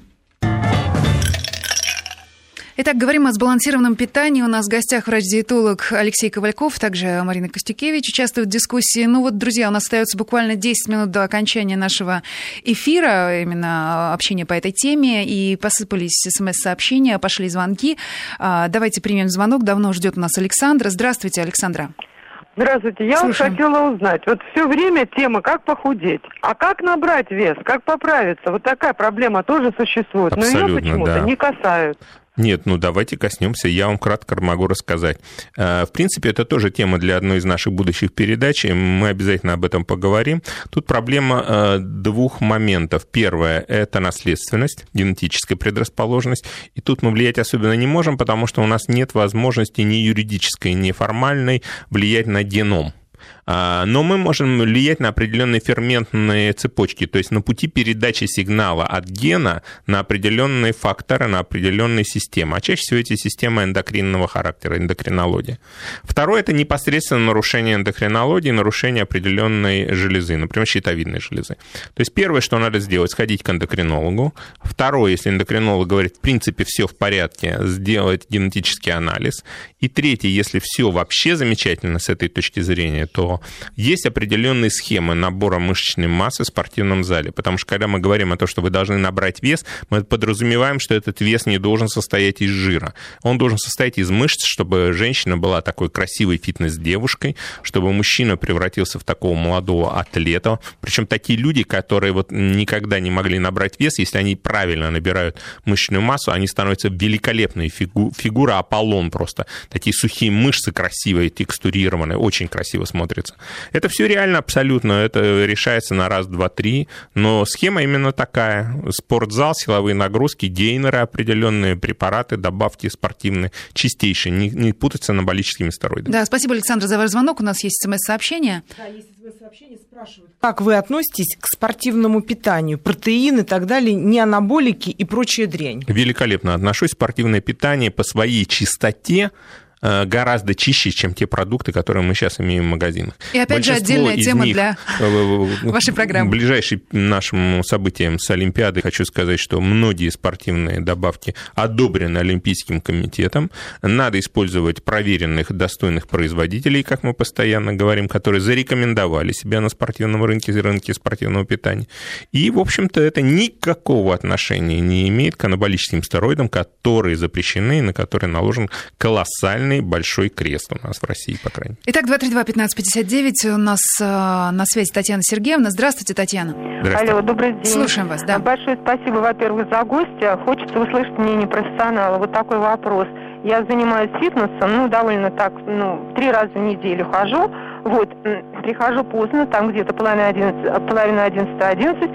Итак, говорим о сбалансированном питании. У нас в гостях врач-диетолог Алексей Ковальков, также Марина Костюкевич участвуют в дискуссии. Ну вот, друзья, у нас остается буквально 10 минут до окончания нашего эфира, именно общения по этой теме, и посыпались смс-сообщения, пошли звонки. А, давайте примем звонок. Давно ждет у нас Александра. Здравствуйте, Александра. Здравствуйте. Я вот хотела узнать, вот все время тема, как похудеть, а как набрать вес, как поправиться, вот такая проблема тоже существует, Абсолютно, но ее почему-то да. не касаются. Нет, ну давайте коснемся, я вам кратко могу рассказать. Э, в принципе, это тоже тема для одной из наших будущих передач, и мы обязательно об этом поговорим. Тут проблема э, двух моментов. Первое – это наследственность, генетическая предрасположенность, и тут мы влиять особенно не можем, потому что у нас нет возможности ни юридической, ни формальной влиять на геном. А, но мы можем влиять на определенные ферментные цепочки, то есть на пути передачи сигнала от гена на определенные факторы, на определенные системы. А чаще всего эти системы эндокринного характера, эндокринология. Второе – это непосредственно нарушение эндокринологии, нарушение определенной железы, например, щитовидной железы. То есть первое, что надо сделать, сходить к эндокринологу. Второе, если эндокринолог говорит, в принципе, все в порядке, сделать генетический анализ. И третье, если все вообще замечательно с этой точки зрения, то есть определенные схемы набора мышечной массы в спортивном зале. Потому что когда мы говорим о том, что вы должны набрать вес, мы подразумеваем, что этот вес не должен состоять из жира. Он должен состоять из мышц, чтобы женщина была такой красивой фитнес-девушкой, чтобы мужчина превратился в такого молодого атлета. Причем такие люди, которые вот никогда не могли набрать вес, если они правильно набирают мышечную массу, они становятся великолепной фигу, фигура Аполлон просто. Такие сухие мышцы красивые, текстурированные, очень красиво смотрятся смотрится. Это все реально абсолютно, это решается на раз, два, три, но схема именно такая. Спортзал, силовые нагрузки, гейнеры определенные, препараты, добавки спортивные, чистейшие, не, не путать с анаболическими стероидами. Да, спасибо, Александр, за ваш звонок. У нас есть смс-сообщение. Да, есть смс-сообщение, спрашивают, как вы относитесь к спортивному питанию, протеины и так далее, не анаболики и прочая дрянь? Великолепно отношусь. Спортивное питание по своей чистоте гораздо чище, чем те продукты, которые мы сейчас имеем в магазинах. И опять Большинство же отдельная тема них, для э, вашей программы. Ближайший нашим событием с Олимпиады хочу сказать, что многие спортивные добавки одобрены Олимпийским комитетом. Надо использовать проверенных, достойных производителей, как мы постоянно говорим, которые зарекомендовали себя на спортивном рынке, рынке спортивного питания. И, в общем-то, это никакого отношения не имеет к анаболическим стероидам, которые запрещены, на которые наложен колоссальный огромный большой крест у нас в России, по крайней мере. Итак, 232-1559. У нас э, на связи Татьяна Сергеевна. Здравствуйте, Татьяна. Здравствуйте. Алло, добрый день. Слушаем вас, да. Большое спасибо, во-первых, за гостя. Хочется услышать мнение профессионала. Вот такой вопрос. Я занимаюсь фитнесом, ну, довольно так, ну, три раза в неделю хожу. Вот, прихожу поздно, там где-то половина одиннадцать, половина одиннадцать, одиннадцать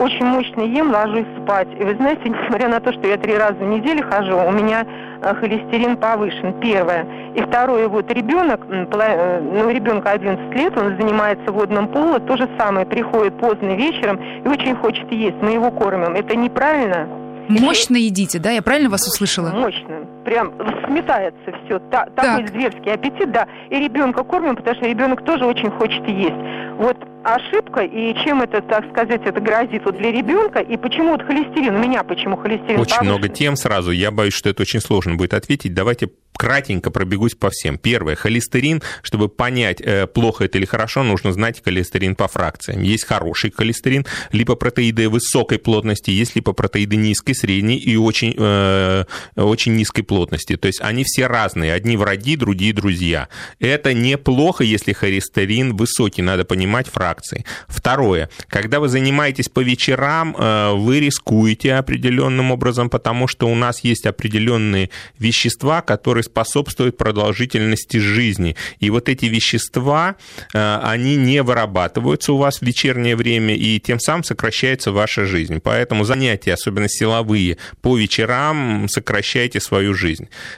очень мощно ем, ложусь спать. И вы знаете, несмотря на то, что я три раза в неделю хожу, у меня э, холестерин повышен, первое. И второе, вот ребенок, э, ну, ребенка 11 лет, он занимается водным поло, то же самое, приходит поздно вечером и очень хочет есть, мы его кормим. Это неправильно. Мощно едите, да? Я правильно вас услышала? Мощно. Прям сметается все. Та, такой так. зверский аппетит, да. И ребенка кормим, потому что ребенок тоже очень хочет есть. Вот ошибка и чем это, так сказать, это грозит вот для ребенка и почему вот холестерин, у меня почему холестерин Очень повышен? много тем сразу, я боюсь, что это очень сложно будет ответить. Давайте кратенько пробегусь по всем. Первое, холестерин, чтобы понять, э, плохо это или хорошо, нужно знать холестерин по фракциям. Есть хороший холестерин, липопротеиды высокой плотности, есть липопротеиды низкой, средней и очень, э, очень низкой плотности. То есть они все разные, одни враги, другие друзья. Это неплохо, если холестерин высокий, надо понимать фракции. Второе, когда вы занимаетесь по вечерам, э, вы рискуете определенным образом, потому что у нас есть определенные вещества, которые способствует продолжительности жизни. И вот эти вещества, э, они не вырабатываются у вас в вечернее время, и тем самым сокращается ваша жизнь. Поэтому занятия, особенно силовые, по вечерам сокращайте свою.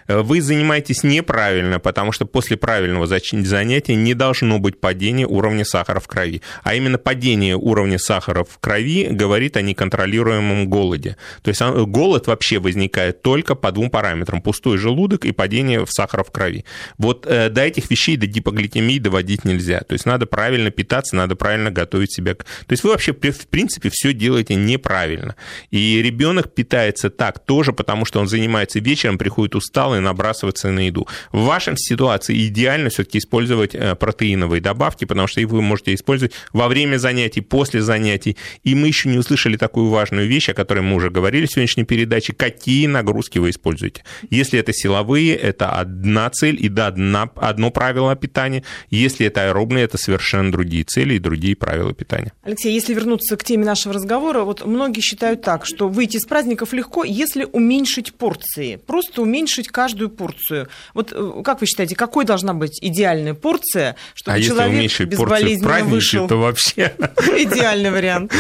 Э, вы занимаетесь неправильно, потому что после правильного занятия не должно быть падения уровня сахара в крови. А именно падение уровня сахара в крови говорит о неконтролируемом голоде. То есть голод вообще возникает только по двум параметрам. Пустой желудок и падение падение сахара в крови. Вот э, до этих вещей, до гипогликемии доводить нельзя. То есть надо правильно питаться, надо правильно готовить себя. То есть вы вообще, в принципе, все делаете неправильно. И ребенок питается так тоже, потому что он занимается вечером, приходит усталый, набрасывается на еду. В вашем ситуации идеально все-таки использовать э, протеиновые добавки, потому что их вы можете использовать во время занятий, после занятий. И мы еще не услышали такую важную вещь, о которой мы уже говорили в сегодняшней передаче, какие нагрузки вы используете. Если это силовые, это одна цель и да, одна, одно правило питания. Если это аэробные, это совершенно другие цели и другие правила питания. Алексей, если вернуться к теме нашего разговора, вот многие считают так, что выйти из праздников легко, если уменьшить порции, просто уменьшить каждую порцию. Вот э, как вы считаете, какой должна быть идеальная порция, чтобы а человек если безболезненно вышел? то вообще... [laughs] Идеальный вариант.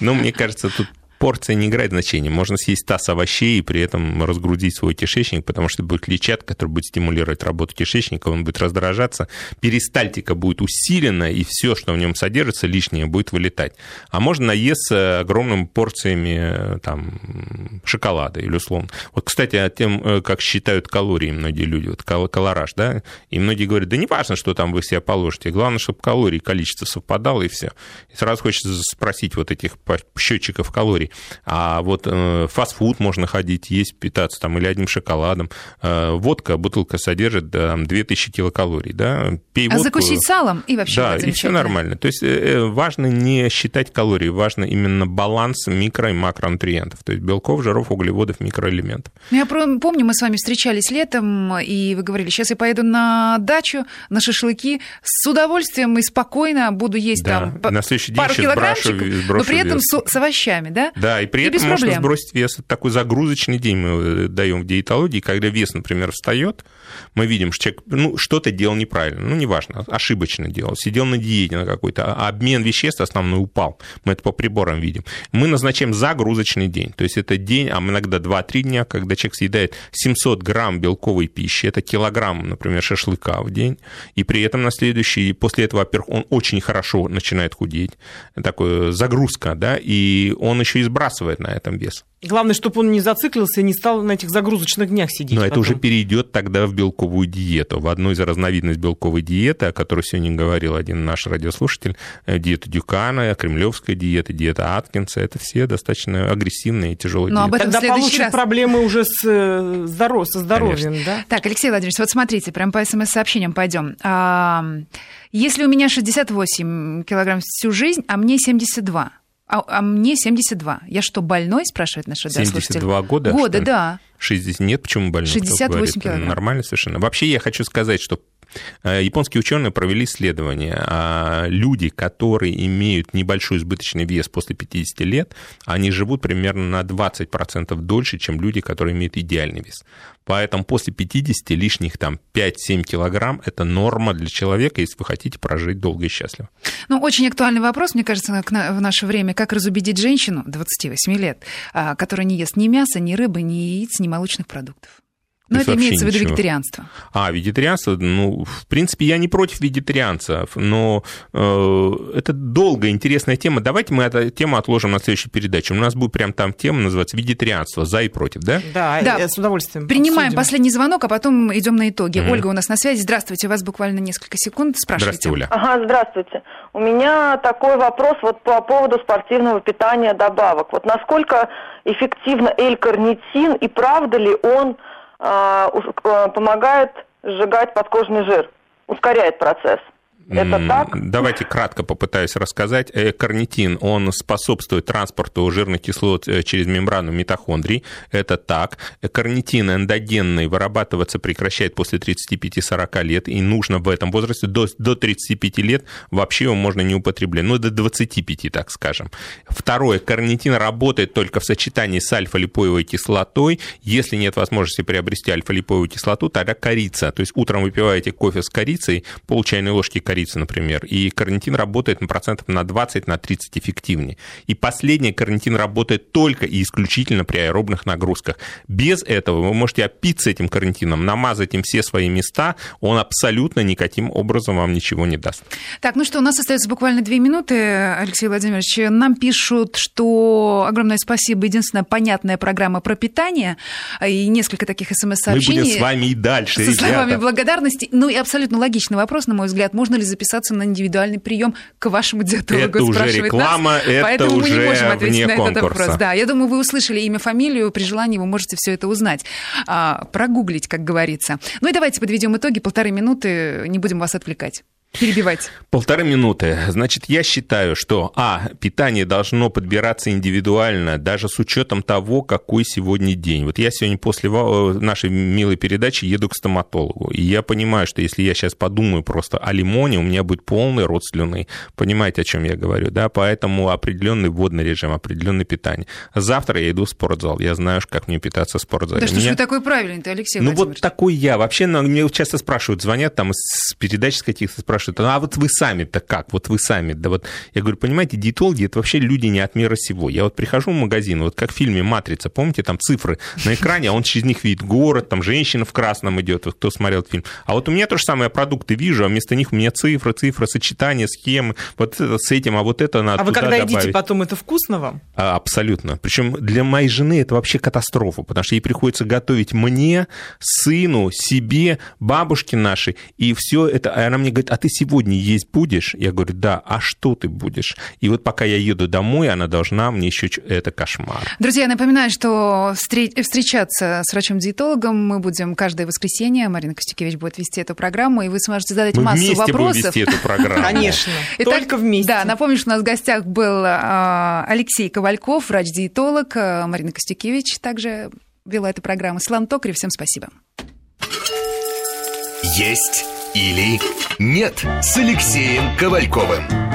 Ну, мне кажется, тут порция не играет значения. Можно съесть таз овощей и при этом разгрузить свой кишечник, потому что будет клетчатка, который будет стимулировать работу кишечника, он будет раздражаться, перистальтика будет усилена, и все, что в нем содержится, лишнее будет вылетать. А можно наесться огромными порциями там, шоколада или условно. Вот, кстати, о тем, э, как считают калории многие люди, вот колораж, да, и многие говорят, да не важно, что там вы себе положите, главное, чтобы калорий, количество совпадало, и все. И сразу хочется спросить вот этих счетчиков калорий, а вот э, фастфуд можно ходить, есть, питаться там или одним шоколадом. Э, водка, бутылка содержит там, 2000 килокалорий, да, пей а водку. закусить салом и вообще Да, и все нормально. То есть э, важно не считать калории, важно именно баланс микро- и макронутриентов, то есть белков, жиров, углеводов, микроэлементов. Ну, я помню, мы с вами встречались летом, и вы говорили, сейчас я поеду на дачу, на шашлыки, с удовольствием и спокойно буду есть да. там на следующий день пару килограммчиков, но при этом вес. с, с овощами, да? Да, и при и этом можно проблем. сбросить вес. Это такой загрузочный день мы э, даем в диетологии, когда вес, например, встает, мы видим, что человек ну, что-то делал неправильно, ну, неважно, ошибочно делал, сидел на диете на какой-то, а обмен веществ основной упал. Мы это по приборам видим. Мы назначаем загрузочный день, то есть это день, а иногда 2-3 дня, когда человек съедает 700 грамм белковой пищи, это килограмм, например, шашлыка в день, и при этом на следующий, после этого, во-первых, он очень хорошо начинает худеть, такая загрузка, да, и он еще и сбрасывает на этом вес. Главное, чтобы он не зациклился и не стал на этих загрузочных днях сидеть. Но потом. это уже перейдет тогда в белковую диету. В одну из разновидностей белковой диеты, о которой сегодня говорил один наш радиослушатель, э, диета Дюкана, кремлевская диета, диета Аткинса, это все достаточно агрессивные и тяжелые Но диеты. об этом Тогда получит раз. проблемы уже с, э, здоров... со здоровьем, Конечно. да? Так, Алексей Владимирович, вот смотрите, прям по смс-сообщениям пойдем. А, если у меня 68 килограмм всю жизнь, а мне 72, а, а мне 72. Я что, больной, спрашивает наш радиослушатель? 72 года? Года, да. 60 нет, почему больной? 68 килограмм. Нормально совершенно. Вообще я хочу сказать, что японские ученые провели исследование. А люди, которые имеют небольшой избыточный вес после 50 лет, они живут примерно на 20% дольше, чем люди, которые имеют идеальный вес. Поэтому после 50 лишних там 5-7 килограмм – это норма для человека, если вы хотите прожить долго и счастливо. Ну, очень актуальный вопрос, мне кажется, в наше время. Как разубедить женщину 28 лет, а, которая не ест ни мяса, ни рыбы, ни яиц, ни молочных продуктов? Но это имеется в виду ничего. вегетарианство. А, вегетарианство, ну, в принципе, я не против вегетарианцев, но э, это долгая, интересная тема. Давайте мы эту тему отложим на следующую передачу. У нас будет прям там тема, называется «Вегетарианство. За и против», да? Да, да. с удовольствием. Принимаем обсудим. последний звонок, а потом идем на итоги. Mm-hmm. Ольга у нас на связи. Здравствуйте, у вас буквально несколько секунд. Спрашивайте. Здравствуйте, Оля. Ага, здравствуйте. У меня такой вопрос вот по поводу спортивного питания добавок. Вот насколько эффективно L-карнитин и правда ли он помогает сжигать подкожный жир, ускоряет процесс. Это так? Давайте кратко попытаюсь рассказать. Э, карнитин, он способствует транспорту жирных кислот э, через мембрану митохондрий. Это так. Карнитин эндогенный вырабатываться прекращает после 35-40 лет, и нужно в этом возрасте до, до 35 лет вообще его можно не употреблять. Ну, до 25, так скажем. Второе. Карнитин работает только в сочетании с альфа-липоевой кислотой. Если нет возможности приобрести альфа-липоевую кислоту, тогда корица. То есть утром выпиваете кофе с корицей, пол чайной ложки корицы корицы, например, и карнитин работает на процентов на 20, на 30 эффективнее. И последнее, карнитин работает только и исключительно при аэробных нагрузках. Без этого вы можете опиться этим карнитином, намазать им все свои места, он абсолютно никаким образом вам ничего не даст. Так, ну что, у нас остается буквально две минуты, Алексей Владимирович. Нам пишут, что огромное спасибо, единственная понятная программа про питание, и несколько таких смс-сообщений. Мы будем с вами и дальше, Со словами благодарности. Ну и абсолютно логичный вопрос, на мой взгляд. Можно ли записаться на индивидуальный прием к вашему диетологу, это уже реклама, нас. это Поэтому уже мы не можем ответить на конкурса. этот вопрос. Да, я думаю, вы услышали имя, фамилию, при желании вы можете все это узнать. А, прогуглить, как говорится. Ну и давайте подведем итоги. Полторы минуты, не будем вас отвлекать перебивать. Полторы минуты. Значит, я считаю, что, а, питание должно подбираться индивидуально, даже с учетом того, какой сегодня день. Вот я сегодня после нашей милой передачи еду к стоматологу, и я понимаю, что если я сейчас подумаю просто о лимоне, у меня будет полный рот слюны. Понимаете, о чем я говорю, да? Поэтому определенный водный режим, определенное питание. Завтра я иду в спортзал, я знаю, как мне питаться в спортзале. Да что меня... ж вы такой правильный, ты, Алексей Ну вот такой я. Вообще, мне часто спрашивают, звонят там с передач с каких-то, спрашивают, спрашивают, а вот вы сами-то как? Вот вы сами, да вот. Я говорю, понимаете, диетологи это вообще люди не от мира сего. Я вот прихожу в магазин, вот как в фильме «Матрица», помните, там цифры на экране, а он через них видит город, там женщина в красном идет, вот кто смотрел этот фильм. А вот у меня то же самое, продукты вижу, а вместо них у меня цифры, цифры, сочетания, схемы, вот с этим, а вот это надо А вы когда добавить. едите потом, это вкусно вам? А, абсолютно. Причем для моей жены это вообще катастрофа, потому что ей приходится готовить мне, сыну, себе, бабушке нашей, и все это, а она мне говорит, а ты сегодня сегодня есть будешь? Я говорю, да, а что ты будешь? И вот пока я еду домой, она должна мне еще... Это кошмар. Друзья, я напоминаю, что встречаться с врачом-диетологом мы будем каждое воскресенье. Марина Костюкевич будет вести эту программу, и вы сможете задать мы массу вместе вопросов. Будем вести эту программу. Конечно, только вместе. Да, напомню, что у нас в гостях был а, Алексей Ковальков, врач-диетолог, а, Марина Костюкевич также вела эту программу. Слан Токарев, всем спасибо. Есть или нет с Алексеем Ковальковым.